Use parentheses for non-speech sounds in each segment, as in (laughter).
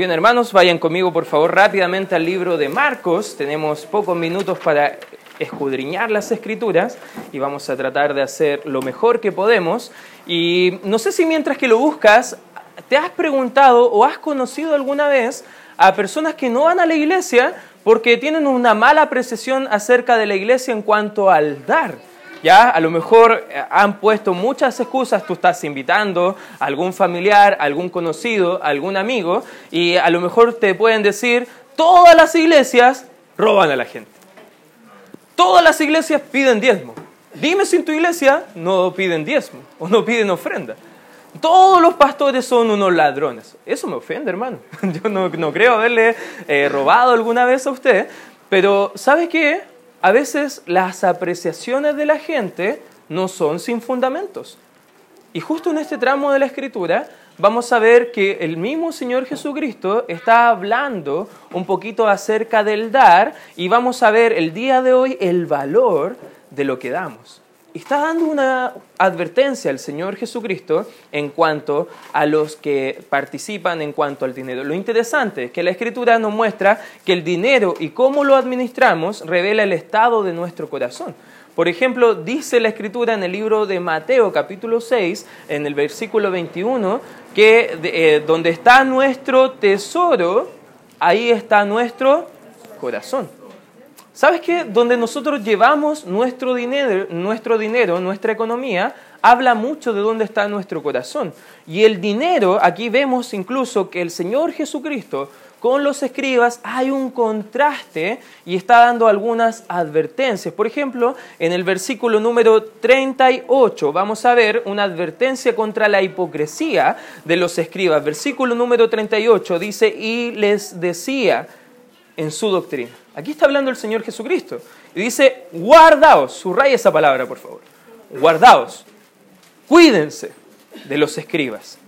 Bien, hermanos, vayan conmigo por favor rápidamente al libro de Marcos. Tenemos pocos minutos para escudriñar las escrituras y vamos a tratar de hacer lo mejor que podemos. Y no sé si mientras que lo buscas, te has preguntado o has conocido alguna vez a personas que no van a la iglesia porque tienen una mala apreciación acerca de la iglesia en cuanto al dar. ¿Ya? A lo mejor eh, han puesto muchas excusas, tú estás invitando a algún familiar, a algún conocido, a algún amigo, y a lo mejor te pueden decir, todas las iglesias roban a la gente. Todas las iglesias piden diezmo. Dime si en tu iglesia no piden diezmo o no piden ofrenda. Todos los pastores son unos ladrones. Eso me ofende, hermano. (laughs) Yo no, creo haberle eh, robado alguna vez a usted. Pero, ¿sabe qué? A veces las apreciaciones de la gente no son sin fundamentos. Y justo en este tramo de la escritura vamos a ver que el mismo Señor Jesucristo está hablando un poquito acerca del dar y vamos a ver el día de hoy el valor de lo que damos está dando una advertencia al Señor Jesucristo en cuanto a los que participan en cuanto al dinero. Lo interesante es que la Escritura nos muestra que el dinero y cómo lo administramos revela el estado de nuestro corazón. Por ejemplo, dice la Escritura en el libro de Mateo capítulo 6, en el versículo 21, que eh, donde está nuestro tesoro, ahí está nuestro corazón. ¿Sabes qué? Donde nosotros llevamos nuestro dinero, nuestro dinero, nuestra economía, habla mucho de dónde está nuestro corazón. Y el dinero, aquí vemos incluso que el Señor Jesucristo con los escribas hay un contraste y está dando algunas advertencias. Por ejemplo, en el versículo número 38 vamos a ver una advertencia contra la hipocresía de los escribas. Versículo número 38 dice, y les decía en su doctrina. Aquí está hablando el Señor Jesucristo. Y dice, guardaos, subraya esa palabra, por favor. Guardaos, cuídense de los escribas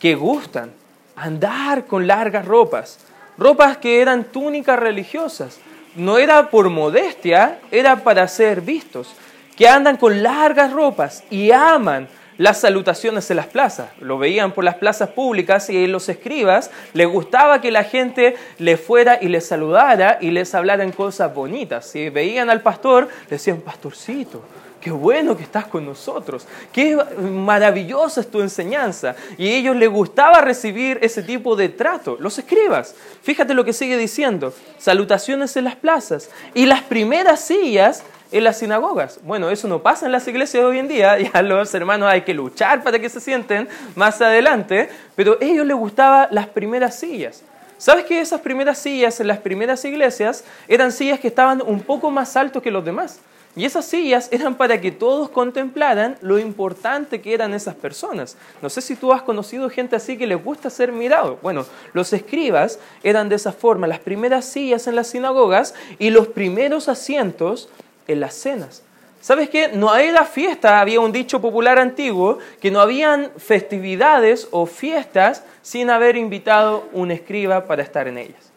que gustan andar con largas ropas, ropas que eran túnicas religiosas. No era por modestia, era para ser vistos, que andan con largas ropas y aman las salutaciones en las plazas. Lo veían por las plazas públicas y los escribas les gustaba que la gente le fuera y les saludara y les hablara en cosas bonitas. Si veían al pastor, le decían, pastorcito, qué bueno que estás con nosotros, qué maravillosa es tu enseñanza. Y a ellos les gustaba recibir ese tipo de trato. Los escribas, fíjate lo que sigue diciendo, salutaciones en las plazas. Y las primeras sillas en las sinagogas. Bueno, eso no pasa en las iglesias hoy en día, (laughs) ya los hermanos hay que luchar para que se sienten más adelante, pero a ellos les gustaban las primeras sillas. ¿Sabes que esas primeras sillas en las primeras iglesias eran sillas que estaban un poco más altos que los demás? Y esas sillas eran para que todos contemplaran lo importante que eran esas personas. No sé si tú has conocido gente así que les gusta ser mirado. Bueno, los escribas eran de esa forma, las primeras sillas en las sinagogas y los primeros asientos en las cenas. ¿Sabes qué? No era fiesta, había un dicho popular antiguo, que no habían festividades o fiestas sin haber invitado un escriba para estar en ellas.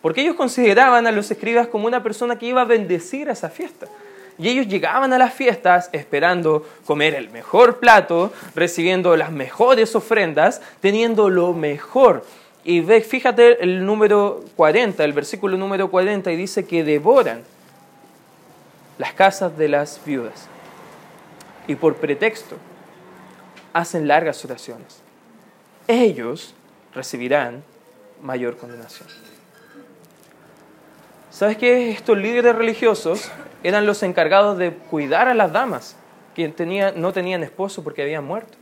Porque ellos consideraban a los escribas como una persona que iba a bendecir a esa fiesta. Y ellos llegaban a las fiestas esperando comer el mejor plato, recibiendo las mejores ofrendas, teniendo lo mejor. Y ve, fíjate el número 40, el versículo número 40, y dice que devoran las casas de las viudas y por pretexto hacen largas oraciones. Ellos recibirán mayor condenación. ¿Sabes qué? Estos líderes religiosos eran los encargados de cuidar a las damas que no tenían esposo porque habían muerto.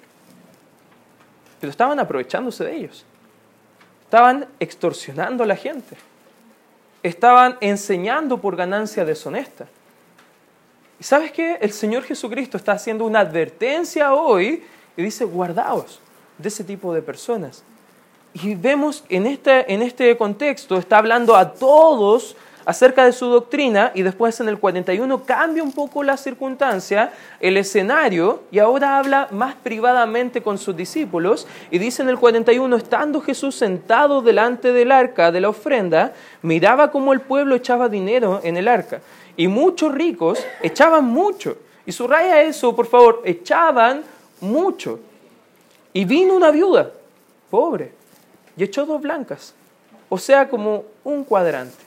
Pero estaban aprovechándose de ellos. Estaban extorsionando a la gente. Estaban enseñando por ganancia deshonesta. ¿Y sabes qué? El Señor Jesucristo está haciendo una advertencia hoy y dice, guardaos de ese tipo de personas. Y vemos en este, en este contexto, está hablando a todos acerca de su doctrina y después en el 41 cambia un poco la circunstancia, el escenario y ahora habla más privadamente con sus discípulos y dice en el 41, estando Jesús sentado delante del arca de la ofrenda, miraba cómo el pueblo echaba dinero en el arca y muchos ricos echaban mucho. Y subraya eso, por favor, echaban mucho. Y vino una viuda, pobre, y echó dos blancas. o sea, como un cuadrante.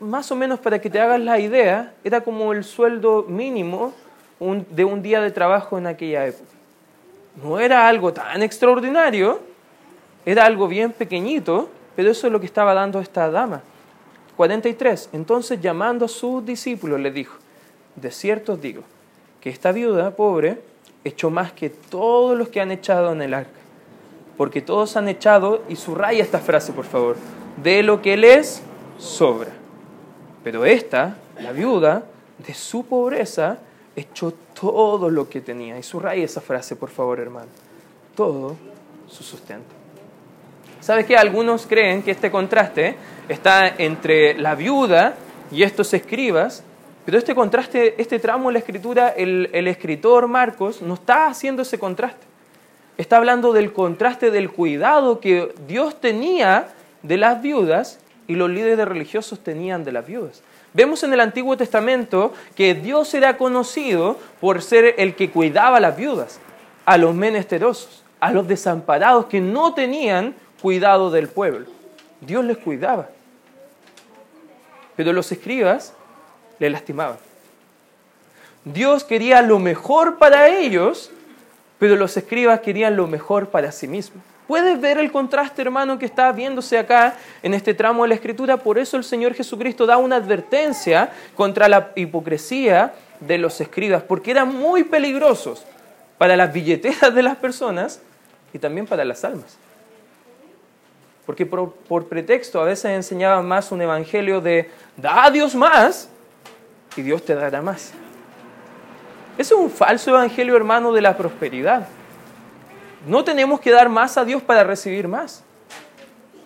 Más o menos para que te hagas la idea, era como el sueldo mínimo de un día de trabajo en aquella época. No era algo tan extraordinario, era algo bien pequeñito, pero eso es lo que estaba dando esta dama. 43. Entonces llamando a sus discípulos le dijo, de cierto os digo, que esta viuda pobre echó más que todos los que han echado en el arca, porque todos han echado, y subraya esta frase por favor, de lo que les sobra. Pero esta, la viuda, de su pobreza, echó todo lo que tenía. Y subraya esa frase por favor hermano, todo su sustento. ¿Sabes qué? Algunos creen que este contraste está entre la viuda y estos escribas, pero este contraste, este tramo de la escritura, el, el escritor Marcos no está haciendo ese contraste. Está hablando del contraste del cuidado que Dios tenía de las viudas y los líderes religiosos tenían de las viudas. Vemos en el Antiguo Testamento que Dios era conocido por ser el que cuidaba a las viudas, a los menesterosos, a los desamparados que no tenían cuidado del pueblo. Dios les cuidaba. Pero los escribas le lastimaban. Dios quería lo mejor para ellos, pero los escribas querían lo mejor para sí mismos. ¿Puedes ver el contraste, hermano, que está viéndose acá en este tramo de la Escritura? Por eso el Señor Jesucristo da una advertencia contra la hipocresía de los escribas, porque eran muy peligrosos para las billeteras de las personas y también para las almas. Porque por, pretexto a veces enseñaban más un evangelio de da a Dios más y Dios te dará más. Es un falso evangelio, hermano, de la prosperidad. No tenemos que dar más a Dios para recibir más.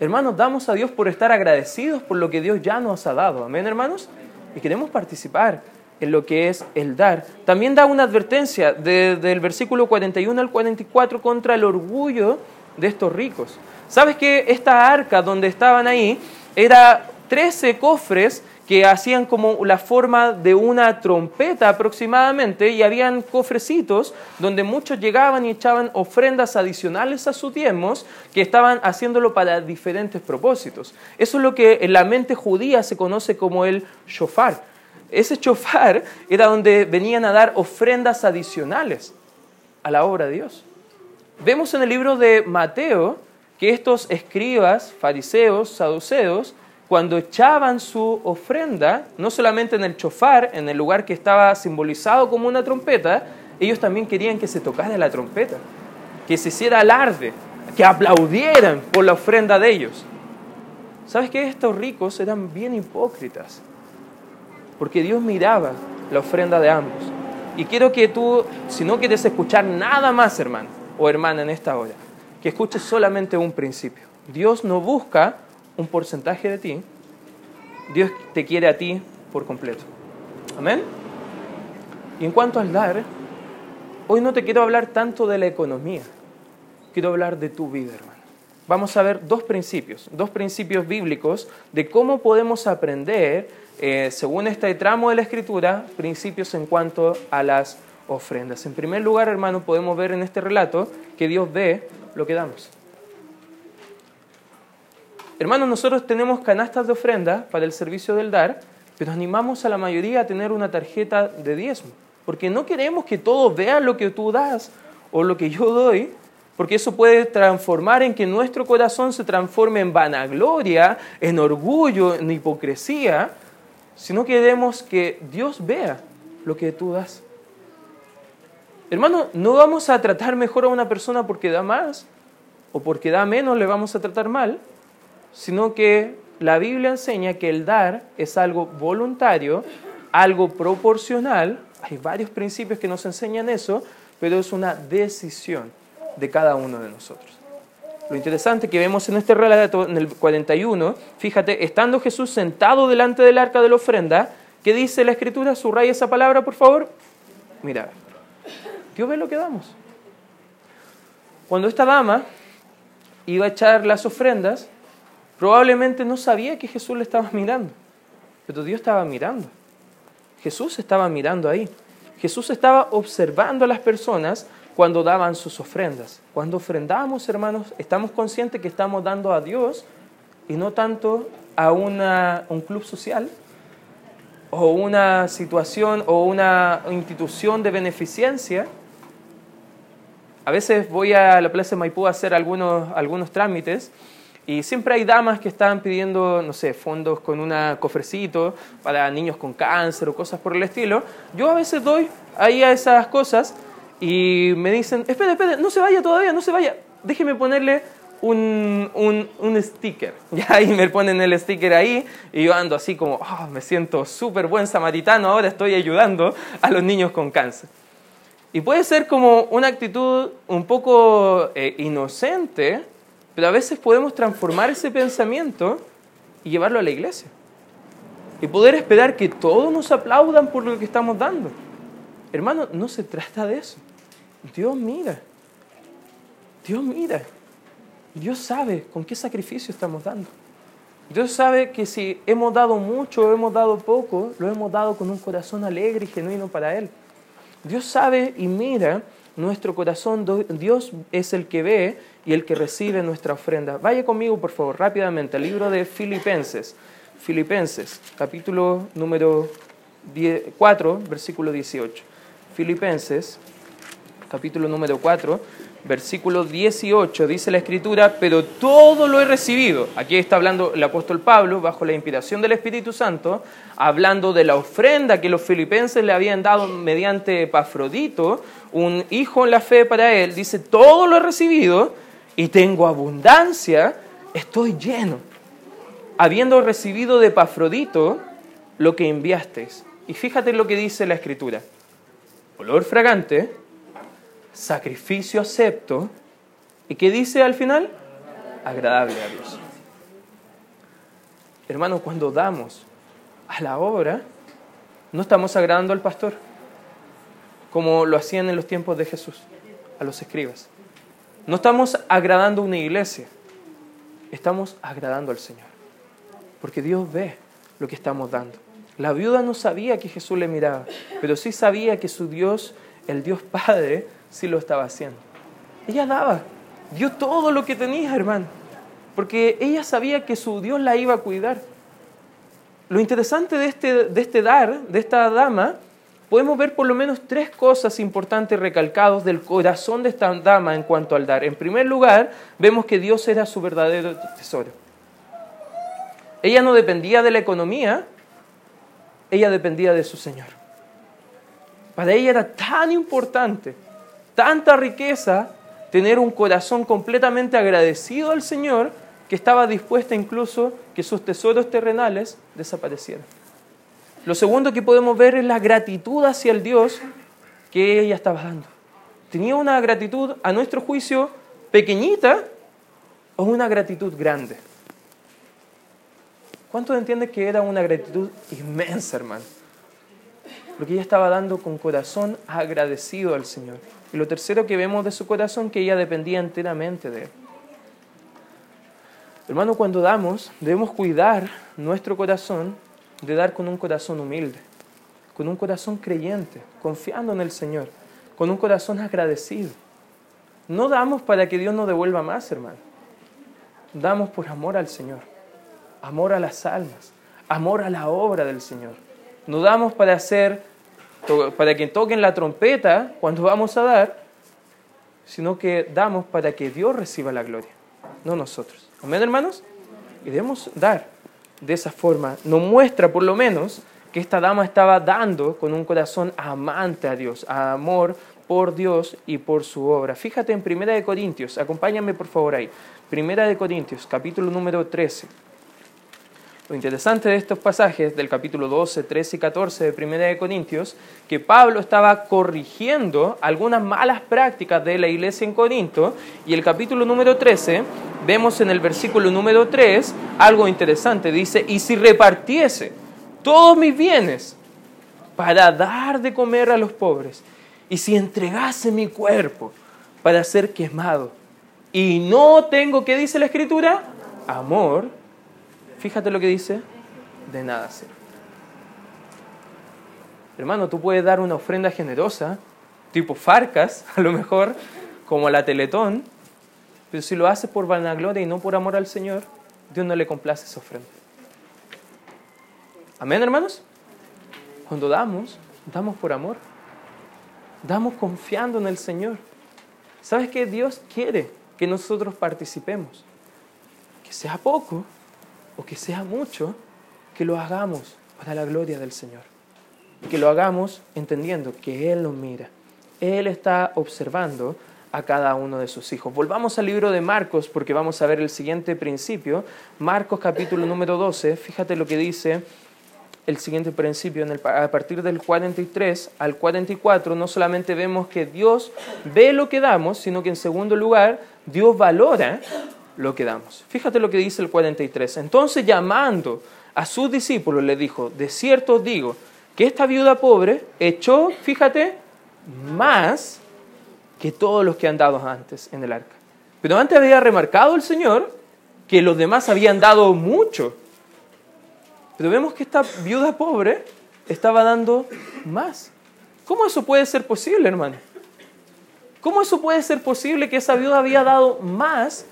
Hermanos, damos a Dios por estar agradecidos por lo que Dios ya nos ha dado. Amén, hermanos. Y queremos participar en lo que es el dar. También da una advertencia del versículo 41 al 44 contra el orgullo de estos ricos. ¿Sabes que esta arca donde estaban ahí era 13 cofres que hacían como la forma de una trompeta aproximadamente y habían cofrecitos donde muchos llegaban y echaban ofrendas adicionales a sus diezmos que estaban haciéndolo para diferentes propósitos. Eso es lo que en la mente judía se conoce como el shofar. Ese shofar era donde venían a dar ofrendas adicionales a la obra de Dios. Vemos en el libro de Mateo que estos escribas, fariseos, saduceos, cuando echaban su ofrenda, no solamente en el chofar, en el lugar que estaba simbolizado como una trompeta, ellos también querían que se tocara la trompeta, que se hiciera alarde, que aplaudieran por la ofrenda de ellos. ¿Sabes qué? Estos ricos eran bien hipócritas, porque Dios miraba la ofrenda de ambos. Y quiero que tú, si no quieres escuchar nada más, hermano o hermana, en esta hora, que escuches solamente un principio. Dios no busca un porcentaje de ti, Dios te quiere a ti por completo. Amén. Y en cuanto al dar, hoy no te quiero hablar tanto de la economía, quiero hablar de tu vida, hermano. Vamos a ver dos principios, dos principios bíblicos de cómo podemos aprender, eh, según este tramo de la Escritura, principios en cuanto a las ofrendas. En primer lugar, hermano, podemos ver en este relato que Dios ve lo que damos. Hermanos, nosotros tenemos canastas de ofrenda para el servicio del dar, pero animamos a la mayoría a tener una tarjeta de diezmo, porque no queremos que todos vean lo que tú das o lo que yo doy, porque eso puede transformar en que nuestro corazón se transforme en vanagloria, en orgullo, en hipocresía, sino queremos que Dios vea lo que tú das. Hermano, no vamos a tratar mejor a una persona porque da más o porque da menos le vamos a tratar mal, sino que la Biblia enseña que el dar es algo voluntario, algo proporcional. Hay varios principios que nos enseñan eso, pero es una decisión de cada uno de nosotros. Lo interesante que vemos en este relato, en el 41, fíjate, estando Jesús sentado delante del arca de la ofrenda, ¿qué dice la Escritura? Subraya esa palabra, por favor. Mira, Dios ve lo que damos. Cuando esta dama iba a echar las ofrendas, probablemente no sabía que Jesús le estaba mirando, pero Dios estaba mirando. Jesús estaba mirando ahí. Jesús estaba observando a las personas cuando daban sus ofrendas. Cuando ofrendamos, hermanos, estamos conscientes que estamos dando a Dios y no tanto a una, un club social o una situación o una institución de beneficencia. A veces voy a la Plaza de Maipú a hacer algunos, algunos trámites y siempre hay damas que están pidiendo, no sé, fondos con un cofrecito para niños con cáncer o cosas por el estilo. Yo a veces doy ahí a esas cosas y me dicen, espere, espere, no se vaya todavía, no se vaya, déjeme ponerle un, un, un sticker. (laughs) Y me ponen el sticker ahí y yo ando así como, oh, me siento súper buen samaritano, ahora estoy ayudando a los niños con cáncer. Y puede ser como una actitud un poco eh, inocente, pero a veces podemos transformar ese pensamiento y llevarlo a la iglesia. Y poder esperar que todos nos aplaudan por lo que estamos dando. Hermano, no se trata de eso. Dios mira. Dios mira. Dios sabe con qué sacrificio estamos dando. Dios sabe que si hemos dado mucho o hemos dado poco, lo hemos dado con un corazón alegre y genuino para Él. Dios sabe y mira nuestro corazón. Dios es el que ve y el que recibe nuestra ofrenda. Vaya conmigo, por favor, rápidamente al libro de Filipenses. Filipenses, capítulo número 4, versículo 18. Filipenses, capítulo número 4, versículo 18, dice la escritura, pero todo lo he recibido. Aquí está hablando el apóstol Pablo, bajo la inspiración del Espíritu Santo, hablando de la ofrenda que los filipenses le habían dado mediante Epafrodito, un hijo en la fe para él. Dice, todo lo he recibido y tengo abundancia, estoy lleno, habiendo recibido de Epafrodito lo que enviasteis. Y fíjate lo que dice la escritura. Olor fragante, sacrificio acepto, y qué dice al final? Agradable a Dios. Hermanos, cuando damos a la obra, no estamos agradando al pastor, como lo hacían en los tiempos de Jesús, a los escribas. No estamos agradando a una iglesia, estamos agradando al Señor. Porque Dios ve lo que estamos dando. La viuda no sabía que Jesús le miraba, pero sí sabía que su Dios, el Dios Padre, sí lo estaba haciendo. Ella daba, dio todo lo que tenía, hermano, porque ella sabía que su Dios la iba a cuidar. Lo interesante de este, de este dar, de esta dama, podemos ver por lo menos tres cosas importantes recalcados del corazón de esta dama en cuanto al dar. En primer lugar, vemos que Dios era su verdadero tesoro. Ella no dependía de la economía, ella dependía de su Señor. Para ella era tan importante, tanta riqueza, tener un corazón completamente agradecido al Señor que estaba dispuesta incluso que sus tesoros terrenales desaparecieran. Lo segundo que podemos ver es la gratitud hacia el Dios que ella estaba dando. ¿Tenía una gratitud, a nuestro juicio, pequeñita o una gratitud grande? ¿Cuántos entienden que era una gratitud inmensa, hermano? Porque ella estaba dando con corazón agradecido al Señor. Y lo tercero que vemos de su corazón, que ella dependía enteramente de Él. Hermano, cuando damos, debemos cuidar nuestro corazón de dar con un corazón humilde, con un corazón creyente, confiando en el Señor, con un corazón agradecido. No damos para que Dios nos devuelva más, hermano. Damos por amor al Señor, amor a las almas, amor a la obra del Señor. No damos para hacer, para que toquen la trompeta cuando vamos a dar, sino que damos para que Dios reciba la gloria, no nosotros. Amén, hermanos. Y debemos dar de esa forma nos muestra por lo menos que esta dama estaba dando con un corazón amante a Dios, amor por Dios y por su obra. Fíjate en Primera de Corintios, acompáñame por favor ahí. Primera de Corintios, capítulo número 13. Lo interesante de estos pasajes del capítulo 12, 13 y 14 de Primera de Corintios, que Pablo estaba corrigiendo algunas malas prácticas de la iglesia en Corinto, y el capítulo número 13, vemos en el versículo número 3 algo interesante, dice, y si repartiese todos mis bienes para dar de comer a los pobres, y si entregase mi cuerpo para ser quemado, y no tengo, ¿qué dice la escritura? Amor, Fíjate lo que dice, de nada sirve. Hermano, tú puedes dar una ofrenda generosa, tipo Farcas, (laughs) a lo mejor, como la Teletón, pero si lo haces por vanagloria y no por amor al Señor, Dios no le complace esa ofrenda. Amén, hermanos. Cuando damos, damos por amor. Damos confiando en el Señor. ¿Sabes que Dios quiere que nosotros participemos? Que sea poco o que sea mucho, que lo hagamos para la gloria del Señor. Que lo hagamos entendiendo que Él nos mira. Él está observando a cada uno de sus hijos. Volvamos al libro de Marcos porque vamos a ver el siguiente principio. Marcos capítulo número 12, fíjate lo que dice el siguiente principio. A partir del 43 al 44 no solamente vemos que Dios ve lo que damos, sino que en segundo lugar Dios valora lo que damos. Fíjate lo que dice el 43. Entonces llamando a sus discípulos le dijo, de cierto os digo, que esta viuda pobre echó, fíjate, más que todos los que han dado antes en el arca. Pero antes había remarcado el Señor que los demás habían dado mucho. Pero vemos que esta viuda pobre estaba dando más. ¿Cómo eso puede ser posible, hermano? ¿Cómo eso puede ser posible que esa viuda había dado más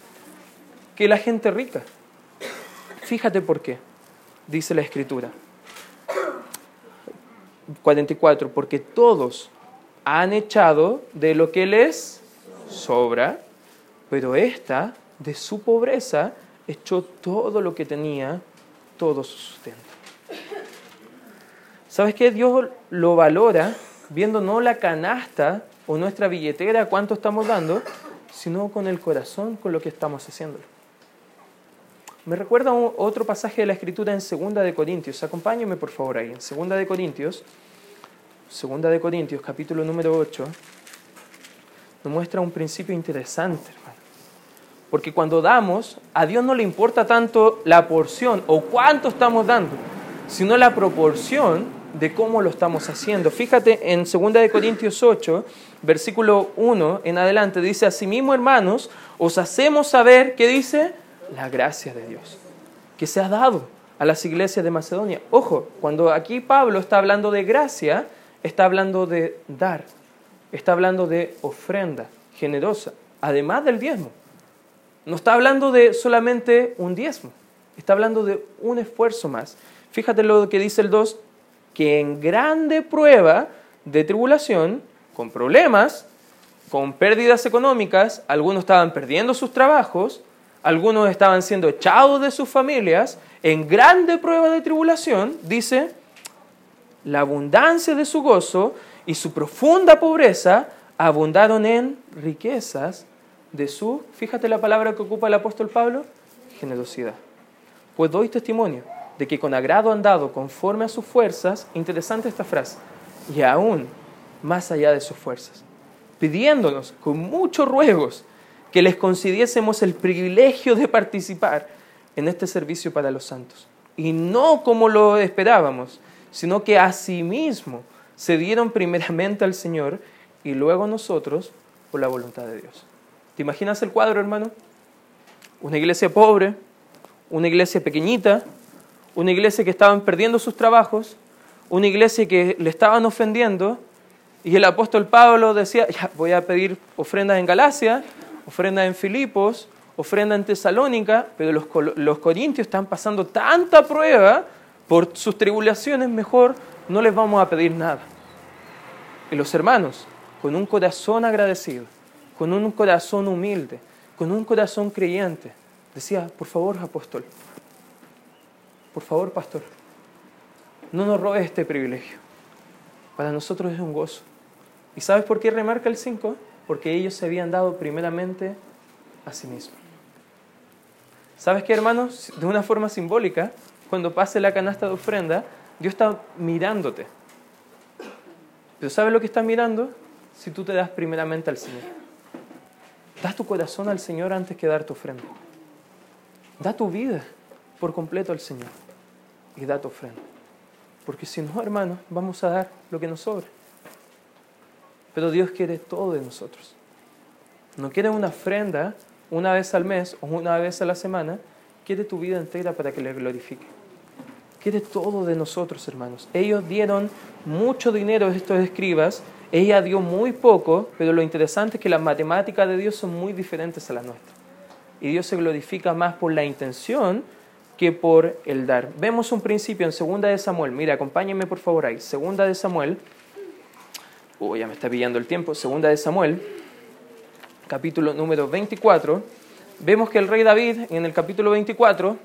que la gente rica? Fíjate por qué, dice la escritura. 44, porque todos han echado de lo que les sobra, pero esta, de su pobreza, echó todo lo que tenía, todo su sustento. ¿Sabes qué? Dios lo valora viendo no la canasta o nuestra billetera, cuánto estamos dando, sino con el corazón, con lo que estamos haciendo. Me recuerda otro pasaje de la Escritura en Segunda de Corintios. Acompáñeme por favor ahí. En Segunda de Corintios, Segunda de Corintios, capítulo número 8, nos muestra un principio interesante, hermano. Porque cuando damos, a Dios no le importa tanto la porción o cuánto estamos dando, sino la proporción de cómo lo estamos haciendo. Fíjate en 2 de Corintios 8, versículo 1 en adelante, dice, asimismo hermanos, os hacemos saber, ¿qué dice? La gracia de Dios, que se ha dado a las iglesias de Macedonia. Ojo, cuando aquí Pablo está hablando de gracia, está hablando de dar, está hablando de ofrenda generosa, además del diezmo. No está hablando de solamente un diezmo, está hablando de un esfuerzo más. Fíjate lo que dice el 2, que en grande prueba de tribulación, con problemas, con pérdidas económicas, algunos estaban perdiendo sus trabajos, algunos estaban siendo echados de sus familias, en grande prueba de tribulación, dice, la abundancia de su gozo y su profunda pobreza abundaron en riquezas de su, fíjate la palabra que ocupa el apóstol Pablo, generosidad. Pues doy testimonio de que con agrado han dado conforme a sus fuerzas, interesante esta frase, y aún más allá de sus fuerzas, pidiéndonos con muchos ruegos que les concediésemos el privilegio de participar en este servicio para los santos. Y no como lo esperábamos, sino que asimismo se dieron primeramente al Señor y luego nosotros por la voluntad de Dios. ¿Te imaginas el cuadro, hermano? Una iglesia pobre, una iglesia pequeñita, una iglesia que estaban perdiendo sus trabajos, una iglesia que le estaban ofendiendo, y el apóstol Pablo decía, ya, voy a pedir ofrendas en Galacia, ofrendas en Filipos, ofrenda en Tesalónica, pero los, los corintios están pasando tanta prueba por sus tribulaciones, mejor no les vamos a pedir nada. Y los hermanos, con un corazón agradecido, con un corazón humilde, con un corazón creyente, decía, por favor, apóstol, por favor, pastor, no nos robes este privilegio. Para nosotros es un gozo. ¿Y sabes por qué remarca el 5? Porque ellos se habían dado primeramente a sí mismos. ¿Sabes qué, hermanos? De una forma simbólica, cuando pase la canasta de ofrenda, Dios está mirándote. Pero ¿sabes lo que está mirando? Si tú te das primeramente al Señor. Da tu corazón al Señor antes que dar tu ofrenda. Da tu vida por completo al Señor y da tu ofrenda. Porque si no, hermano, vamos a dar lo que nos sobra. Pero Dios quiere todo de nosotros. No quiere una ofrenda una vez al mes o una vez a la semana, quiere tu vida entera para que le glorifique quiere todo de nosotros, hermanos. Ellos dieron mucho dinero a estos escribas, ella dio muy poco, pero lo interesante es que las matemáticas de Dios son muy diferentes a las nuestras. y Dios se glorifica más por la intención que por el dar. Vemos un principio en Segunda de Samuel. Mira, acompáñenme por favor ahí. Segunda de Samuel. Uy, ya me está pillando el tiempo. Segunda de Samuel, capítulo número 24. Vemos que el rey David en el capítulo 24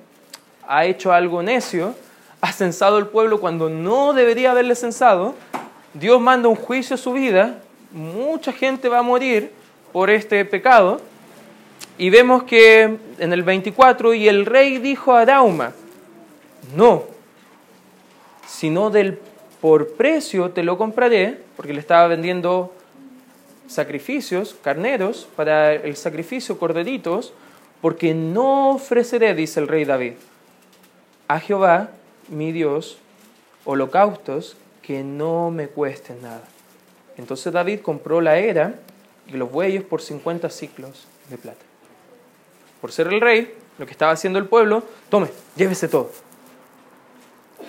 ha hecho algo necio, ha censado el pueblo cuando no debería haberle censado. Dios manda un juicio a su vida, mucha gente va a morir por este pecado. Y vemos que en el 24, y el rey dijo a Dauma, no, sino del por precio te lo compraré, porque le estaba vendiendo sacrificios, carneros, para el sacrificio, corderitos, porque no ofreceré, dice el rey David, a Jehová, mi Dios, holocaustos que no me cuesten nada. Entonces David compró la era y los bueyes por 50 ciclos de plata por ser el rey, lo que estaba haciendo el pueblo, tome, llévese todo.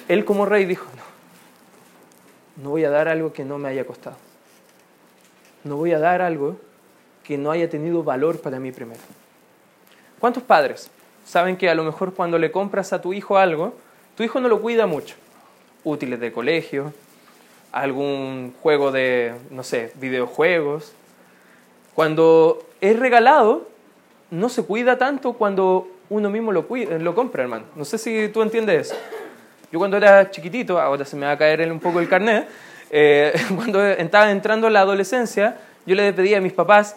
Él como rey dijo, no, no voy a dar algo que no me haya costado. No voy a dar algo que no haya tenido valor para mí primero. ¿Cuántos padres saben que a lo mejor cuando le compras a tu hijo algo, tu hijo no lo cuida mucho? Útiles de colegio, algún juego de, no sé, videojuegos. Cuando es regalado, no se cuida tanto cuando uno mismo lo, compra, hermano. No sé si tú entiendes eso. Yo cuando era chiquitito, ahora se me va a caer un poco el carnet, eh, (laughs) cuando estaba entrando en la adolescencia, yo le pedía a mis papás,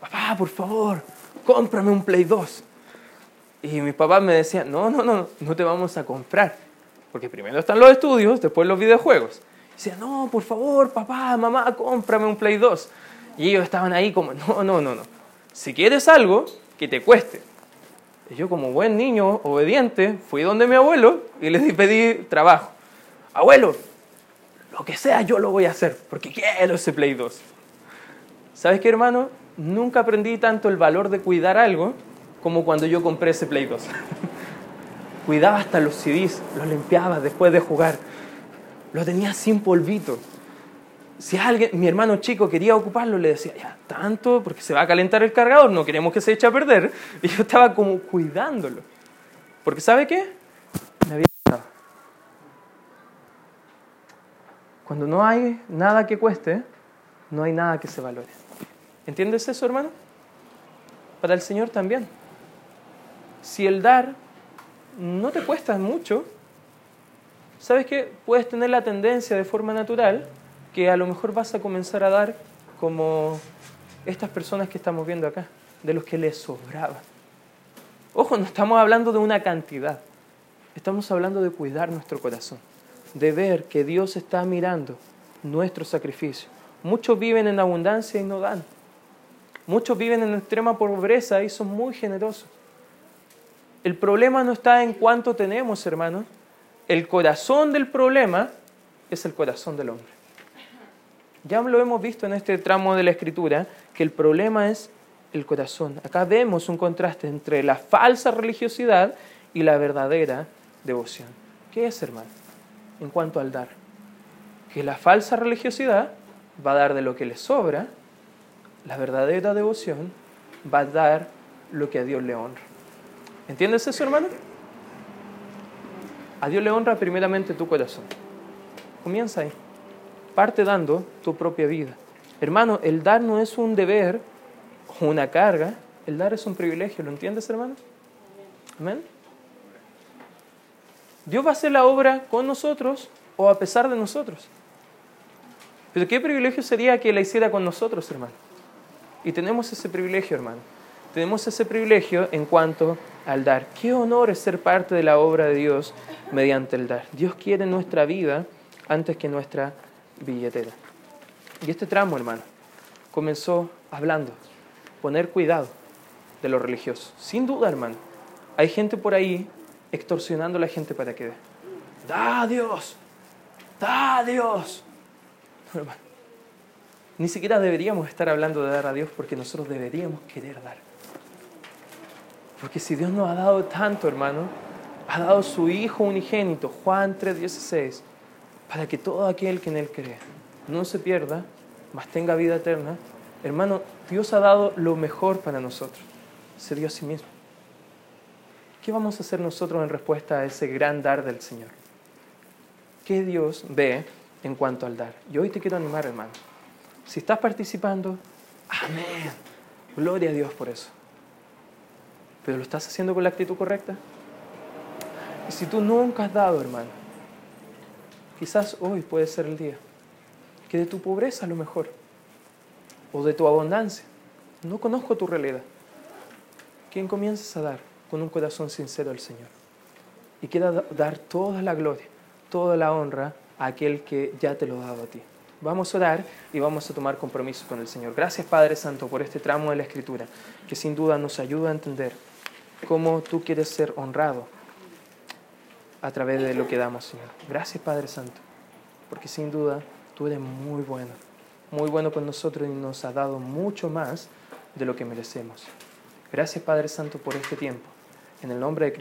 papá, por favor, cómprame un Play 2. Y mis papás me decían, no, no, no, no te vamos a comprar. Porque primero están los estudios, después los videojuegos. Y decían, no, por favor, papá, mamá, cómprame un Play 2. Y ellos estaban ahí como, no, no, no, no si quieres algo, que te cueste. Y yo como buen niño obediente fui donde mi abuelo y le pedí trabajo. Abuelo, lo que sea yo lo voy a hacer porque quiero ese Play 2. ¿Sabes qué, hermano? Nunca aprendí tanto el valor de cuidar algo como cuando yo compré ese Play 2. (laughs) Cuidaba hasta los CDs, los limpiaba después de jugar. Lo tenía sin polvito si alguien, mi hermano chico quería ocuparlo, le decía, ya, tanto, porque se va a calentar el cargador, no queremos que se eche a perder. (laughs) Y yo estaba como cuidándolo. Porque ¿sabe qué? Me había Cuando no hay nada que cueste, no hay nada que se valore. ¿Entiendes eso, hermano? Para el Señor también. Si el dar no te cuesta mucho, ¿sabes qué? Puedes tener la tendencia de forma natural que a lo mejor vas a comenzar a dar como estas personas que estamos viendo acá, de los que les sobraba. Ojo, no estamos hablando de una cantidad, estamos hablando de cuidar nuestro corazón, de ver que Dios está mirando nuestro sacrificio. Muchos viven en abundancia y no dan. Muchos viven en extrema pobreza y son muy generosos. El problema no está en cuánto tenemos, hermanos. El corazón del problema es el corazón del hombre. Ya lo hemos visto en este tramo de la escritura, que el problema es el corazón. Acá vemos un contraste entre la falsa religiosidad y la verdadera devoción. ¿Qué es, hermano? En cuanto al dar. Que la falsa religiosidad va a dar de lo que le sobra, la verdadera devoción va a dar lo que a Dios le honra. ¿Entiendes eso, hermano? A Dios le honra primeramente tu corazón. Comienza ahí parte dando tu propia vida. Hermano, el dar no es un deber o una carga, el dar es un privilegio, ¿lo entiendes, hermano? Amén. Dios va a hacer la obra con nosotros o a pesar de nosotros. Pero qué privilegio sería que la hiciera con nosotros, hermano. Y tenemos ese privilegio, hermano. Tenemos ese privilegio en cuanto al dar. Qué honor es ser parte de la obra de Dios mediante el dar. Dios quiere nuestra vida antes que nuestra billetera. Y este tramo, hermano, comenzó hablando, poner cuidado de los religiosos. Sin duda, hermano, hay gente por ahí extorsionando a la gente para que dé. Da a Dios, da a Dios. hermano, ni siquiera deberíamos estar hablando de dar a Dios porque nosotros deberíamos querer dar. Porque si Dios nos ha dado tanto, hermano, ha dado su Hijo unigénito, Juan 3:16, para que todo aquel que en Él cree no se pierda, mas tenga vida eterna. Hermano, Dios ha dado lo mejor para nosotros. se dio a sí mismo. ¿Qué vamos a hacer nosotros en respuesta a ese gran dar del Señor? ¿Qué Dios ve en cuanto al dar? Y hoy te quiero animar, hermano. Si estás participando, amén. Gloria a Dios por eso. Pero lo estás haciendo con la actitud correcta. Y si tú nunca has dado, hermano, quizás hoy puede ser el día que de tu pobreza a lo mejor, o de tu abundancia, no conozco tu realidad, quien comiences a dar con un corazón sincero al Señor y quiera dar toda la gloria, toda la honra a aquel que ya te lo ha dado a ti. Vamos a orar y vamos a tomar compromiso con el Señor. Gracias Padre Santo por este tramo de la Escritura, que sin duda nos ayuda a entender cómo tú quieres ser honrado a través de lo que damos, Señor. Gracias Padre Santo, porque sin duda tú eres muy bueno, muy bueno con nosotros y nos ha dado mucho más de lo que merecemos. Gracias Padre Santo por este tiempo. En el nombre de Cristo.